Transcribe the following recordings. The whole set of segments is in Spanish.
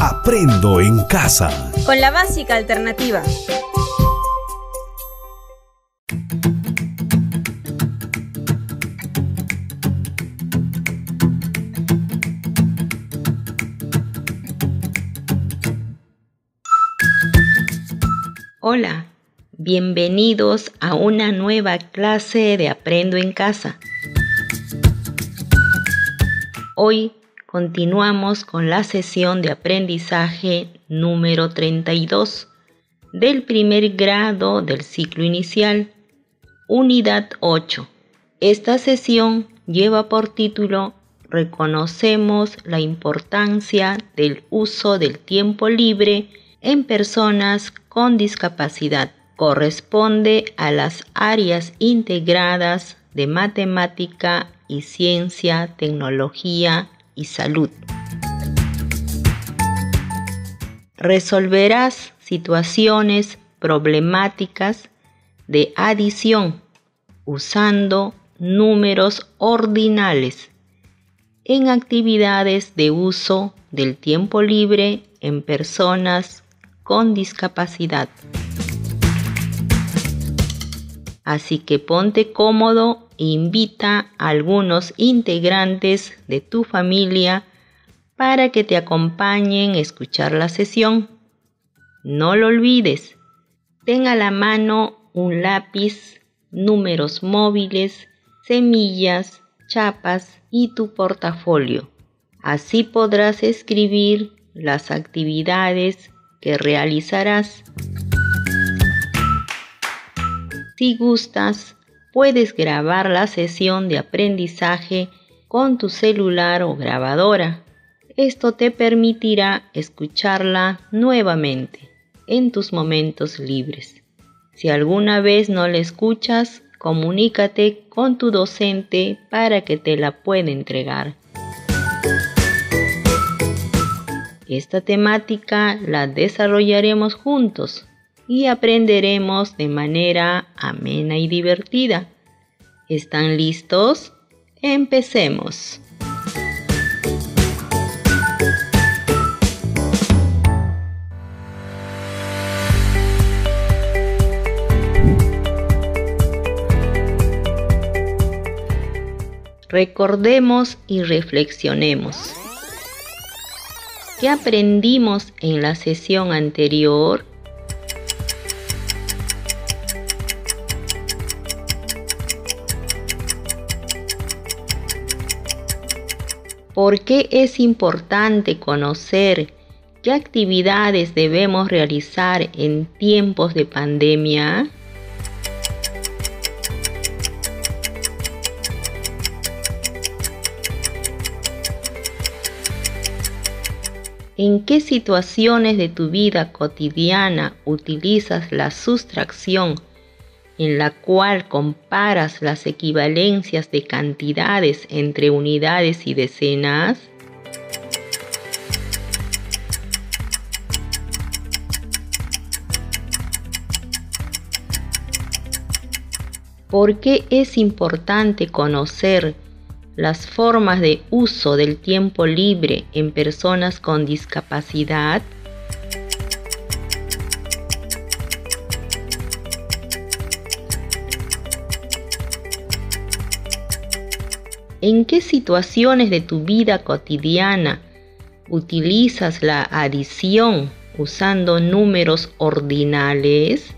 Aprendo en casa. Con la básica alternativa. Hola, bienvenidos a una nueva clase de Aprendo en casa. Hoy continuamos con la sesión de aprendizaje número 32 del primer grado del ciclo inicial, unidad 8. Esta sesión lleva por título Reconocemos la importancia del uso del tiempo libre en personas con discapacidad. Corresponde a las áreas integradas de matemática y ciencia, tecnología y salud. Resolverás situaciones problemáticas de adición usando números ordinales en actividades de uso del tiempo libre en personas con discapacidad. Así que ponte cómodo e invita a algunos integrantes de tu familia para que te acompañen a escuchar la sesión. No lo olvides, ten a la mano un lápiz, números móviles, semillas, chapas y tu portafolio. Así podrás escribir las actividades que realizarás. Si gustas, puedes grabar la sesión de aprendizaje con tu celular o grabadora. Esto te permitirá escucharla nuevamente en tus momentos libres. Si alguna vez no la escuchas, comunícate con tu docente para que te la pueda entregar. Esta temática la desarrollaremos juntos y aprenderemos de manera amena y divertida. ¿Están listos? Empecemos. Recordemos y reflexionemos. ¿Qué aprendimos en la sesión anterior? ¿Por qué es importante conocer qué actividades debemos realizar en tiempos de pandemia? ¿En qué situaciones de tu vida cotidiana utilizas la sustracción en la cual comparas las equivalencias de cantidades entre unidades y decenas? ¿Por qué es importante conocer las formas de uso del tiempo libre en personas con discapacidad? ¿En qué situaciones de tu vida cotidiana utilizas la adición usando números ordinales?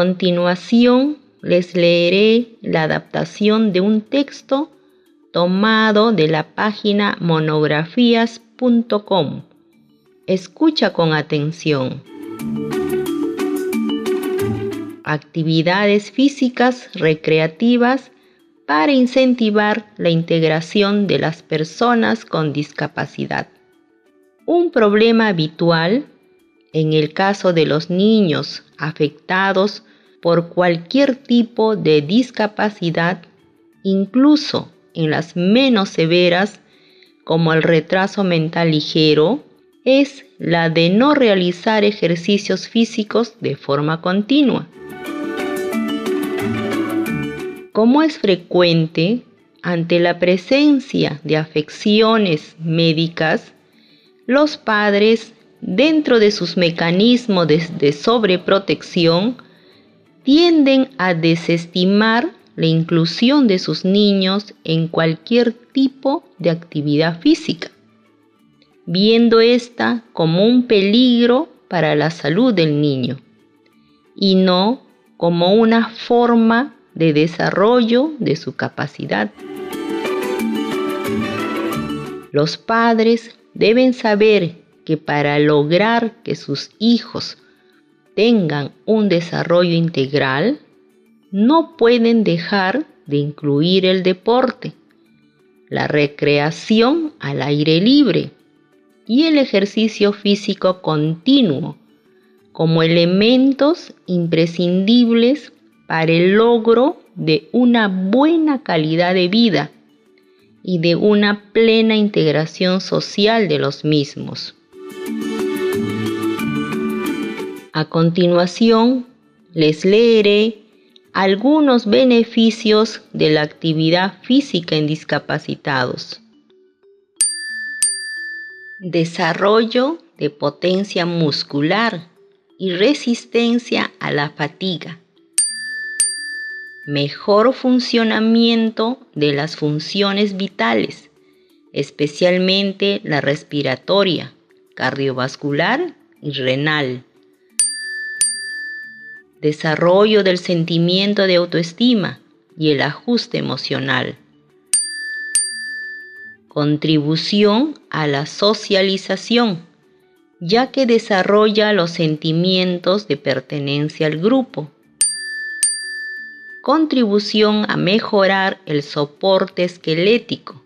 Continuación les leeré la adaptación de un texto tomado de la página monografías.com. Escucha con atención. Actividades físicas recreativas para incentivar la integración de las personas con discapacidad. Un problema habitual En el caso de los niños afectados por cualquier tipo de discapacidad, incluso en las menos severas, como el retraso mental ligero, es la de no realizar ejercicios físicos de forma continua. Como es frecuente, ante la presencia de afecciones médicas, los padres, dentro de sus mecanismos de, sobreprotección, tienden a desestimar la inclusión de sus niños en cualquier tipo de actividad física, viendo esta como un peligro para la salud del niño y no como una forma de desarrollo de su capacidad. Los padres deben saber que para lograr que sus hijos tengan un desarrollo integral, no pueden dejar de incluir el deporte, la recreación al aire libre y el ejercicio físico continuo como elementos imprescindibles para el logro de una buena calidad de vida y de una plena integración social de los mismos. A continuación, les leeré algunos beneficios de la actividad física en discapacitados. Desarrollo de potencia muscular y resistencia a la fatiga. Mejor funcionamiento de las funciones vitales, especialmente la respiratoria, cardiovascular y renal desarrollo del sentimiento de autoestima y el ajuste emocional. Contribución a la socialización, ya que desarrolla los sentimientos de pertenencia al grupo. Contribución a mejorar el soporte esquelético,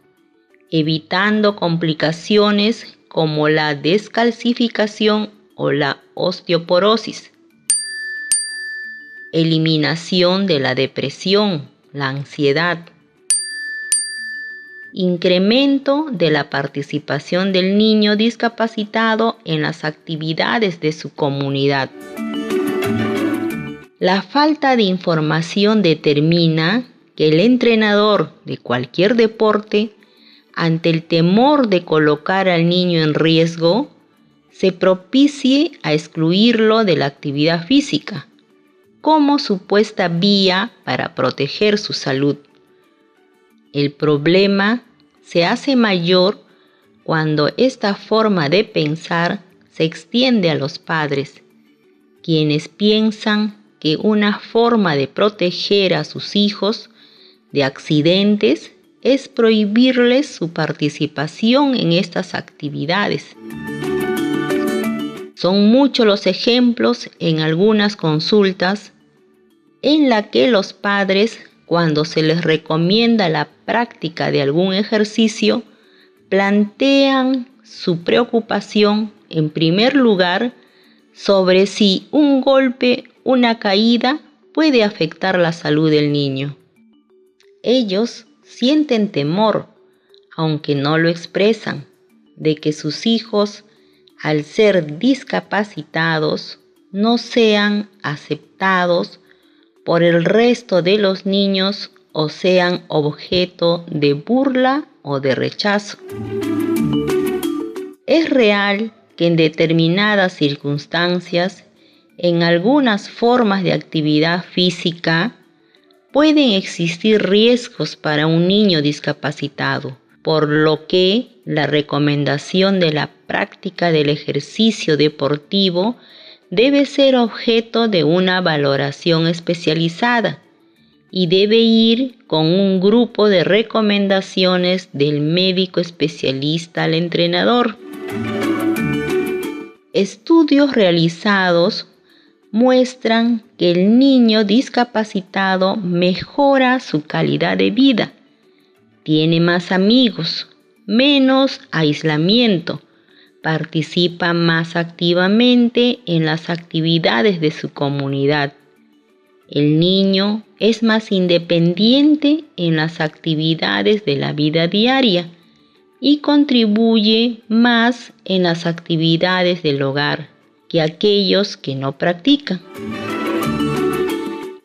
evitando complicaciones como la descalcificación o la osteoporosis eliminación de la depresión, la ansiedad, incremento de la participación del niño discapacitado en las actividades de su comunidad. La falta de información determina que el entrenador de cualquier deporte, ante el temor de colocar al niño en riesgo, se propicie a excluirlo de la actividad física como supuesta vía para proteger su salud. El problema se hace mayor cuando esta forma de pensar se extiende a los padres, quienes piensan que una forma de proteger a sus hijos de accidentes es prohibirles su participación en estas actividades. Son muchos los ejemplos en algunas consultas en la que los padres, cuando se les recomienda la práctica de algún ejercicio, plantean su preocupación en primer lugar sobre si un golpe, una caída puede afectar la salud del niño. Ellos sienten temor, aunque no lo expresan, de que sus hijos, al ser discapacitados, no sean aceptados por el resto de los niños o sean objeto de burla o de rechazo. Es real que en determinadas circunstancias, en algunas formas de actividad física, pueden existir riesgos para un niño discapacitado, por lo que la recomendación de la práctica del ejercicio deportivo debe ser objeto de una valoración especializada y debe ir con un grupo de recomendaciones del médico especialista al entrenador. Estudios realizados muestran que el niño discapacitado mejora su calidad de vida, tiene más amigos, menos aislamiento, participa más activamente en las actividades de su comunidad. El niño es más independiente en las actividades de la vida diaria y contribuye más en las actividades del hogar que aquellos que no practican.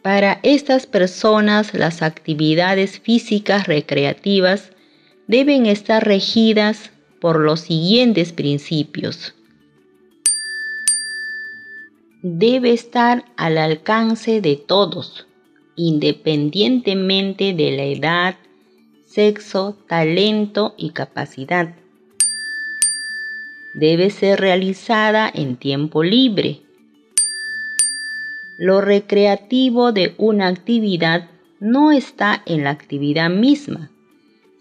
Para estas personas las actividades físicas recreativas deben estar regidas por los siguientes principios. Debe estar al alcance de todos, independientemente de la edad, sexo, talento y capacidad. Debe ser realizada en tiempo libre. Lo recreativo de una actividad no está en la actividad misma,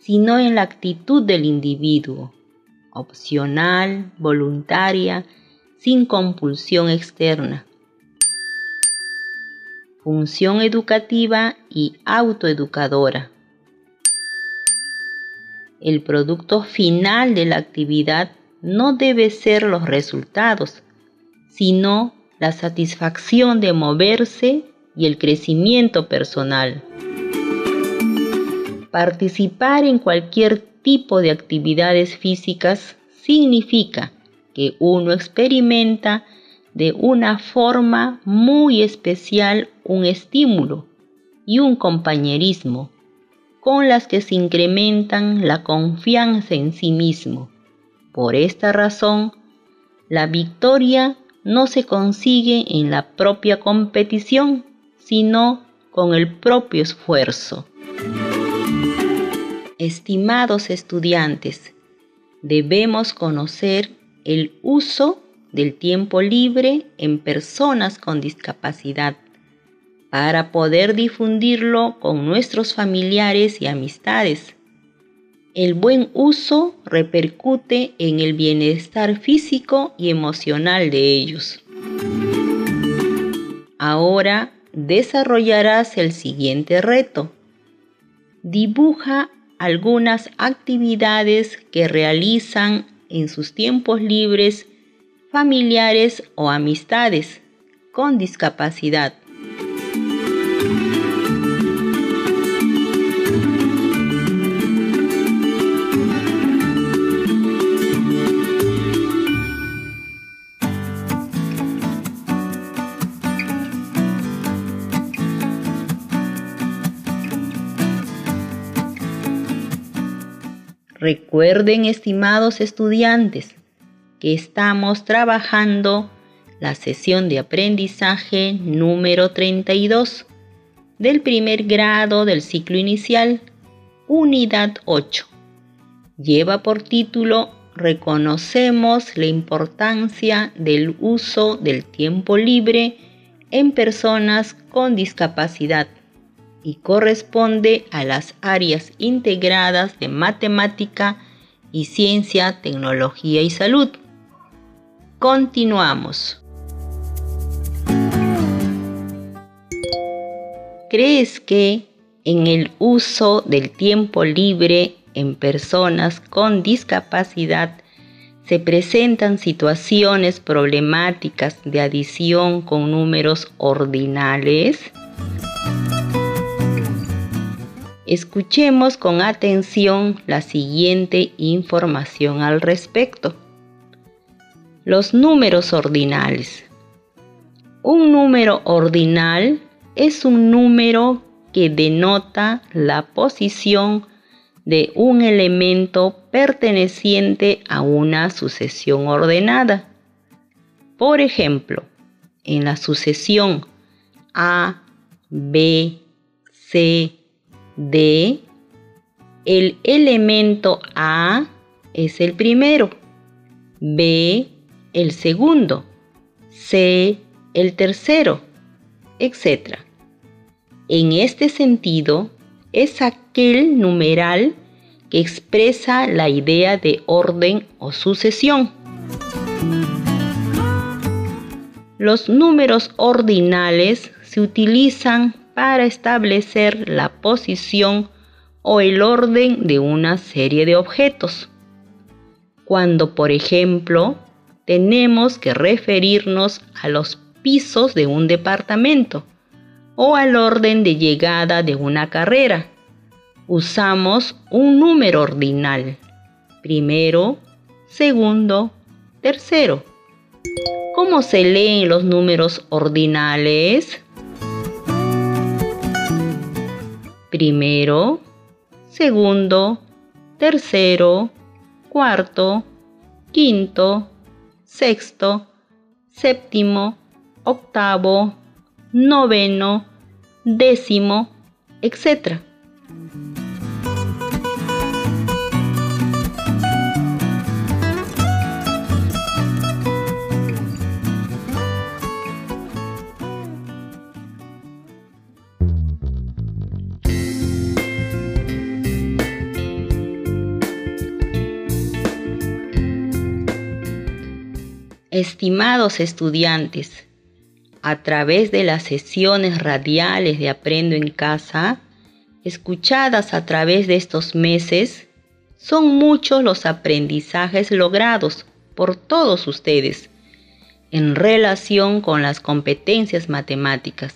sino en la actitud del individuo, opcional, voluntaria, sin compulsión externa. Función educativa y autoeducadora. El producto final de la actividad no debe ser los resultados, sino la satisfacción de moverse y el crecimiento personal. Participar en cualquier tipo de actividades físicas significa que uno experimenta de una forma muy especial un estímulo y un compañerismo con las que se incrementan la confianza en sí mismo. Por esta razón, la victoria no se consigue en la propia competición, sino con el propio esfuerzo. Estimados estudiantes, debemos conocer el uso del tiempo libre en personas con discapacidad para poder difundirlo con nuestros familiares y amistades. El buen uso repercute en el bienestar físico y emocional de ellos. Ahora desarrollarás el siguiente reto. Dibuja algunas actividades que realizan en sus tiempos libres familiares o amistades con discapacidad. Recuerden, estimados estudiantes, que estamos trabajando la sesión de aprendizaje número 32 del primer grado del ciclo inicial, unidad 8. Lleva por título Reconocemos la importancia del uso del tiempo libre en personas con discapacidad y corresponde a las áreas integradas de matemática y ciencia, tecnología y salud. Continuamos. ¿Crees que en el uso del tiempo libre en personas con discapacidad se presentan situaciones problemáticas de adición con números ordinales? Escuchemos con atención la siguiente información al respecto. Los números ordinales. Un número ordinal es un número que denota la posición de un elemento perteneciente a una sucesión ordenada. Por ejemplo, en la sucesión A, B, C, D, el elemento A es el primero, B el segundo, C el tercero, etc. En este sentido, es aquel numeral que expresa la idea de orden o sucesión. Los números ordinales se utilizan para establecer la posición o el orden de una serie de objetos. Cuando, por ejemplo, tenemos que referirnos a los pisos de un departamento o al orden de llegada de una carrera. Usamos un número ordinal. Primero, segundo, tercero. ¿Cómo se leen los números ordinales? Primero, segundo, tercero, cuarto, quinto, sexto, séptimo, octavo, noveno, décimo, etc. Estimados estudiantes, a través de las sesiones radiales de Aprendo en Casa, escuchadas a través de estos meses, son muchos los aprendizajes logrados por todos ustedes en relación con las competencias matemáticas.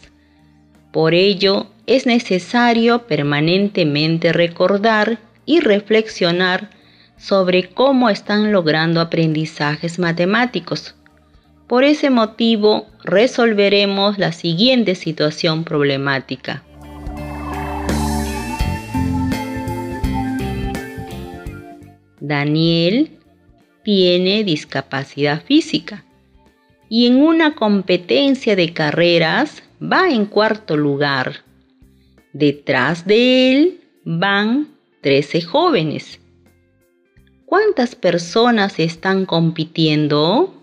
Por ello, es necesario permanentemente recordar y reflexionar sobre cómo están logrando aprendizajes matemáticos por ese motivo, resolveremos la siguiente situación problemática. Daniel tiene discapacidad física y en una competencia de carreras va en cuarto lugar. Detrás de él van 13 jóvenes. ¿Cuántas personas están compitiendo?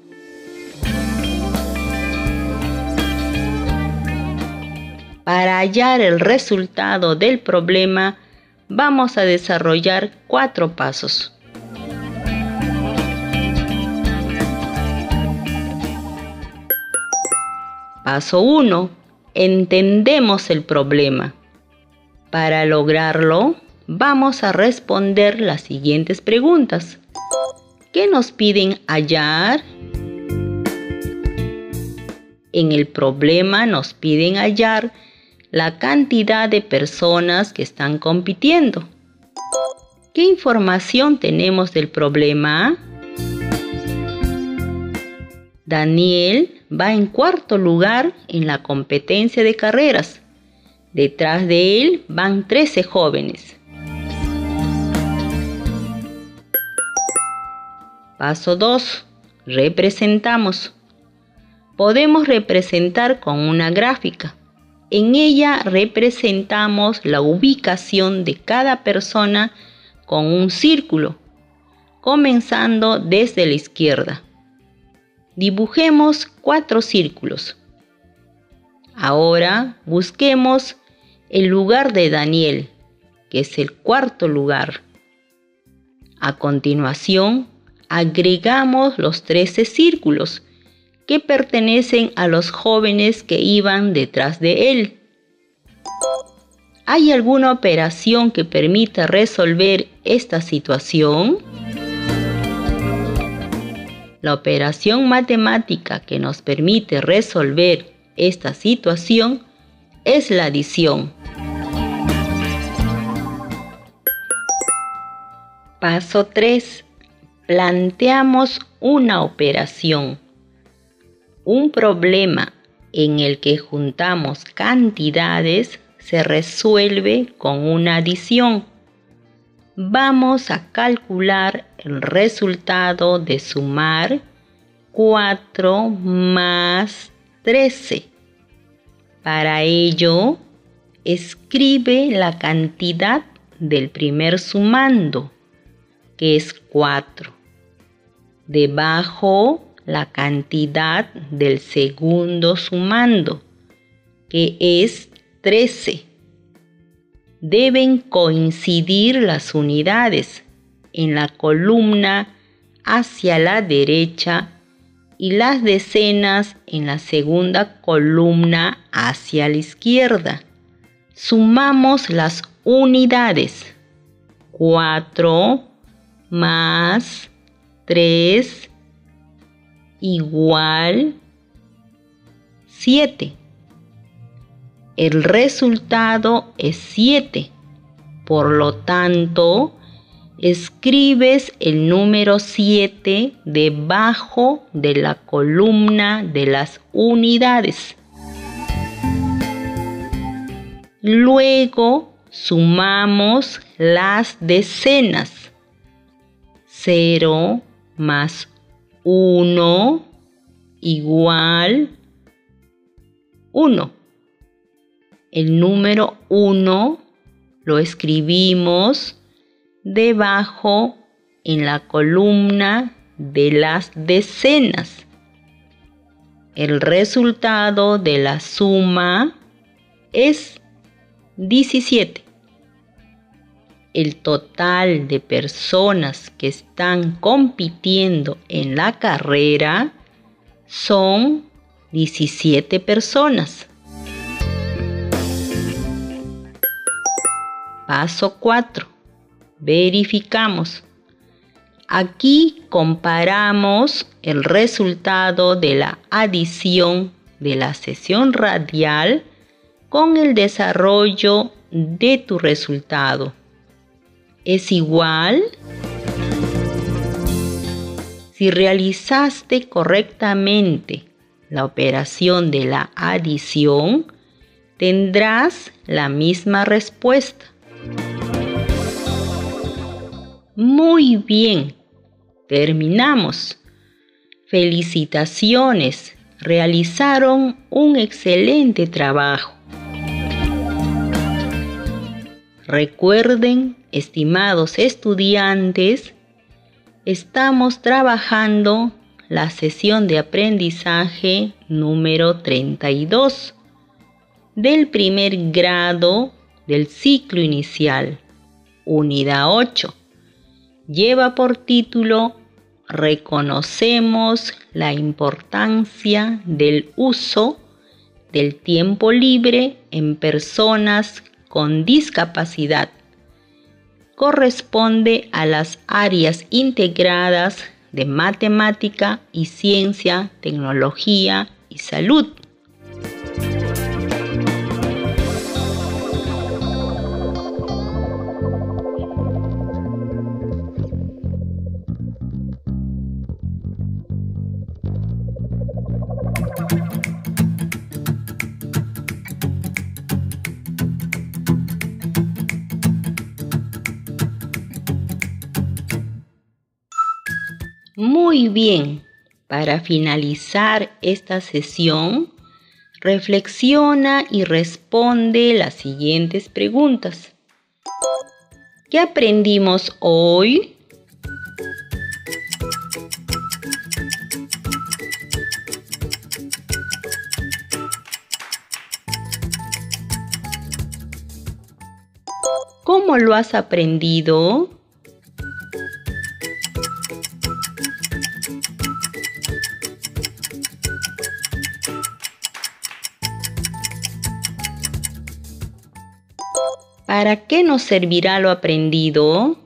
Para hallar el resultado del problema, vamos a desarrollar cuatro pasos. Paso 1. Entendemos el problema. Para lograrlo, vamos a responder las siguientes preguntas. ¿Qué nos piden hallar? En el problema nos piden hallar la cantidad de personas que están compitiendo. ¿Qué información tenemos del problema? Daniel va en cuarto lugar en la competencia de carreras. Detrás de él van 13 jóvenes. Paso 2. Representamos. Podemos representar con una gráfica. En ella representamos la ubicación de cada persona con un círculo, comenzando desde la izquierda. Dibujemos cuatro círculos. Ahora busquemos el lugar de Daniel, que es el cuarto lugar. A continuación, agregamos los 13 círculos que pertenecen a los jóvenes que iban detrás de él. ¿Hay alguna operación que permita resolver esta situación? La operación matemática que nos permite resolver esta situación es la adición. Paso 3. Planteamos una operación un problema en el que juntamos cantidades se resuelve con una adición. Vamos a calcular el resultado de sumar 4 más 13. Para ello, escribe la cantidad del primer sumando, que es 4. Debajo la cantidad del segundo sumando, que es 13. Deben coincidir las unidades en la columna hacia la derecha y las decenas en la segunda columna hacia la izquierda. Sumamos las unidades. 4 más 3 igual 7. El resultado es 7. Por lo tanto, escribes el número 7 debajo de la columna de las unidades. Luego sumamos las decenas. 0 más 1 igual 1. El número 1 lo escribimos debajo en la columna de las decenas. El resultado de la suma es 17. El total de personas que están compitiendo en la carrera son 17 personas. Paso 4 verificamos. Aquí comparamos el resultado de la adición de la sesión radial con el desarrollo de tu resultado. ¿Es igual? Si realizaste correctamente la operación de la adición, tendrás la misma respuesta. Muy bien, terminamos. Felicitaciones, realizaron un excelente trabajo. Recuerden, estimados estudiantes, estamos trabajando la sesión de aprendizaje número 32 del primer grado del ciclo inicial, unidad 8 lleva por título Reconocemos la importancia del uso del tiempo libre en personas con discapacidad. Corresponde a las áreas integradas de matemática y ciencia, tecnología y salud. Bien, para finalizar esta sesión, reflexiona y responde las siguientes preguntas. ¿Qué aprendimos hoy? ¿Cómo lo has aprendido? ¿Para qué nos servirá lo aprendido?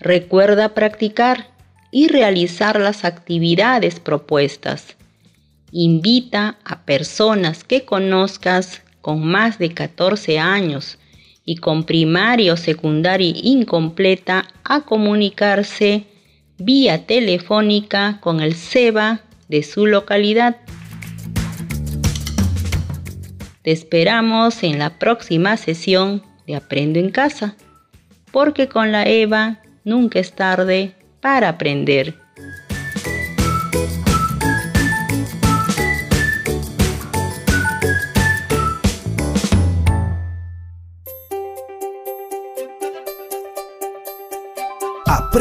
Recuerda practicar y realizar las actividades propuestas. Invita a personas que conozcas con más de 14 años y con primaria o secundaria incompleta a comunicarse vía telefónica con el SEBA de su localidad. Te esperamos en la próxima sesión de Aprendo en Casa, porque con la EVA nunca es tarde para aprender.